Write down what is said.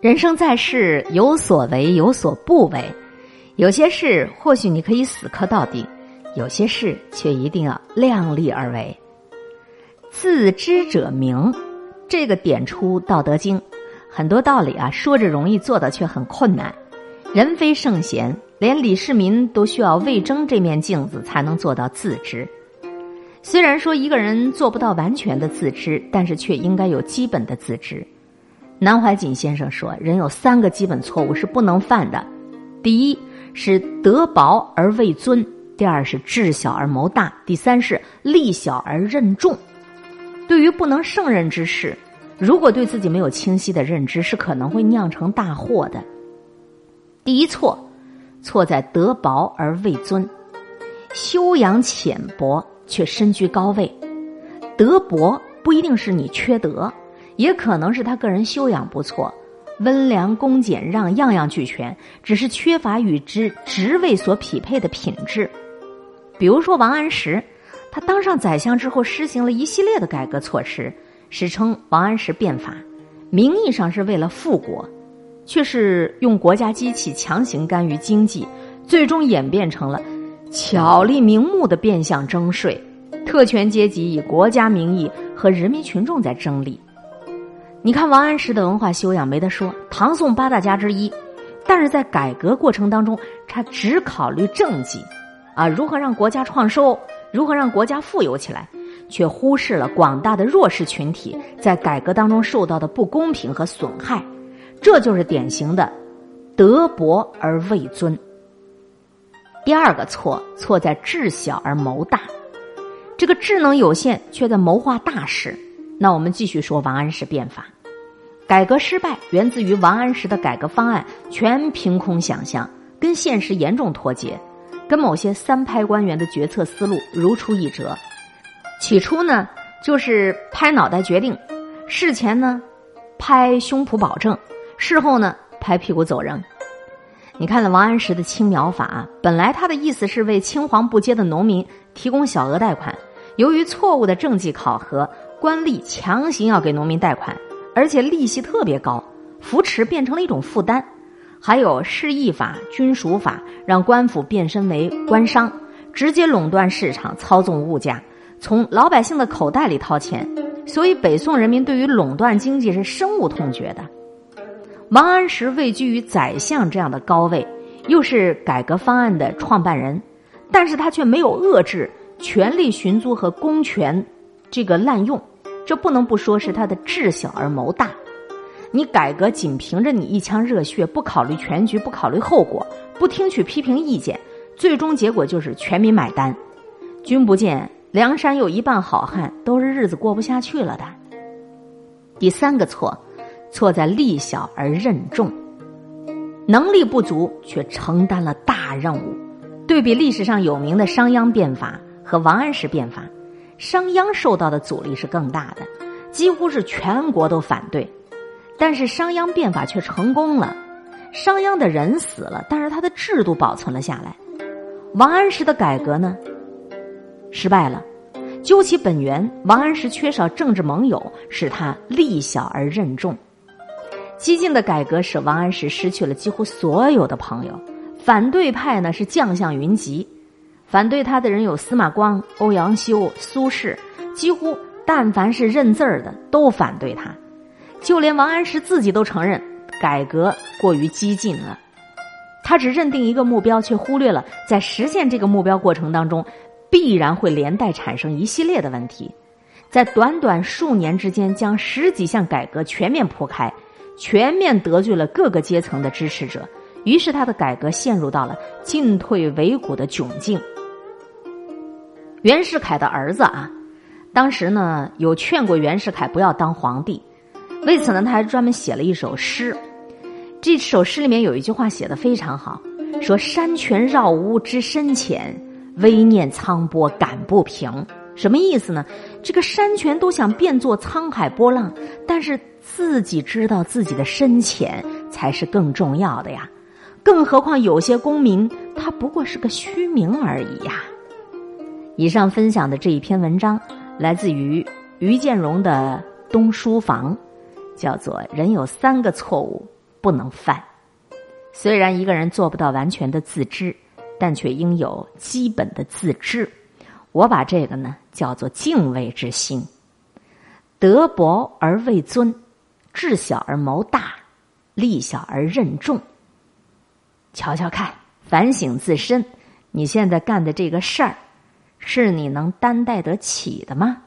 人生在世，有所为，有所不为。有些事或许你可以死磕到底，有些事却一定要量力而为。自知者明，这个点出《道德经》，很多道理啊，说着容易，做的却很困难。人非圣贤，连李世民都需要魏征这面镜子才能做到自知。虽然说一个人做不到完全的自知，但是却应该有基本的自知。南怀瑾先生说：“人有三个基本错误是不能犯的，第一是德薄而位尊；第二是智小而谋大；第三是力小而任重。对于不能胜任之事，如果对自己没有清晰的认知，是可能会酿成大祸的。第一错，错在德薄而位尊，修养浅薄却身居高位。德薄不一定是你缺德。”也可能是他个人修养不错，温良恭俭让样样俱全，只是缺乏与之职位所匹配的品质。比如说王安石，他当上宰相之后，施行了一系列的改革措施，史称王安石变法，名义上是为了富国，却是用国家机器强行干预经济，最终演变成了巧立名目的变相征税，特权阶级以国家名义和人民群众在争利。你看王安石的文化修养没得说，唐宋八大家之一，但是在改革过程当中，他只考虑政绩，啊，如何让国家创收，如何让国家富有起来，却忽视了广大的弱势群体在改革当中受到的不公平和损害，这就是典型的德薄而位尊。第二个错，错在智小而谋大，这个智能有限，却在谋划大事。那我们继续说王安石变法，改革失败源自于王安石的改革方案全凭空想象，跟现实严重脱节，跟某些三拍官员的决策思路如出一辙。起初呢，就是拍脑袋决定，事前呢，拍胸脯保证，事后呢，拍屁股走人。你看了王安石的青苗法，本来他的意思是为青黄不接的农民提供小额贷款，由于错误的政绩考核。官吏强行要给农民贷款，而且利息特别高，扶持变成了一种负担。还有市易法、军属法，让官府变身为官商，直接垄断市场，操纵物价，从老百姓的口袋里掏钱。所以北宋人民对于垄断经济是深恶痛绝的。王安石位居于宰相这样的高位，又是改革方案的创办人，但是他却没有遏制权力寻租和公权。这个滥用，这不能不说是他的智小而谋大。你改革仅凭着你一腔热血，不考虑全局，不考虑后果，不听取批评意见，最终结果就是全民买单。君不见梁山有一半好汉，都是日子过不下去了的。第三个错，错在力小而任重，能力不足却承担了大任务。对比历史上有名的商鞅变法和王安石变法。商鞅受到的阻力是更大的，几乎是全国都反对，但是商鞅变法却成功了。商鞅的人死了，但是他的制度保存了下来。王安石的改革呢，失败了。究其本源，王安石缺少政治盟友，使他力小而任重。激进的改革使王安石失去了几乎所有的朋友，反对派呢是将相云集。反对他的人有司马光、欧阳修、苏轼，几乎但凡是认字儿的都反对他，就连王安石自己都承认改革过于激进了。他只认定一个目标，却忽略了在实现这个目标过程当中，必然会连带产生一系列的问题。在短短数年之间，将十几项改革全面铺开，全面得罪了各个阶层的支持者，于是他的改革陷入到了进退维谷的窘境。袁世凯的儿子啊，当时呢有劝过袁世凯不要当皇帝，为此呢他还专门写了一首诗。这首诗里面有一句话写的非常好，说“山泉绕屋知深浅，微念沧波感不平”。什么意思呢？这个山泉都想变作沧海波浪，但是自己知道自己的深浅才是更重要的呀。更何况有些公民他不过是个虚名而已呀。以上分享的这一篇文章，来自于于建荣的《东书房》，叫做“人有三个错误，不能犯。虽然一个人做不到完全的自知，但却应有基本的自知。我把这个呢叫做敬畏之心。德薄而位尊，智小而谋大，力小而任重。瞧瞧看，反省自身，你现在干的这个事儿，是你能担待得起的吗？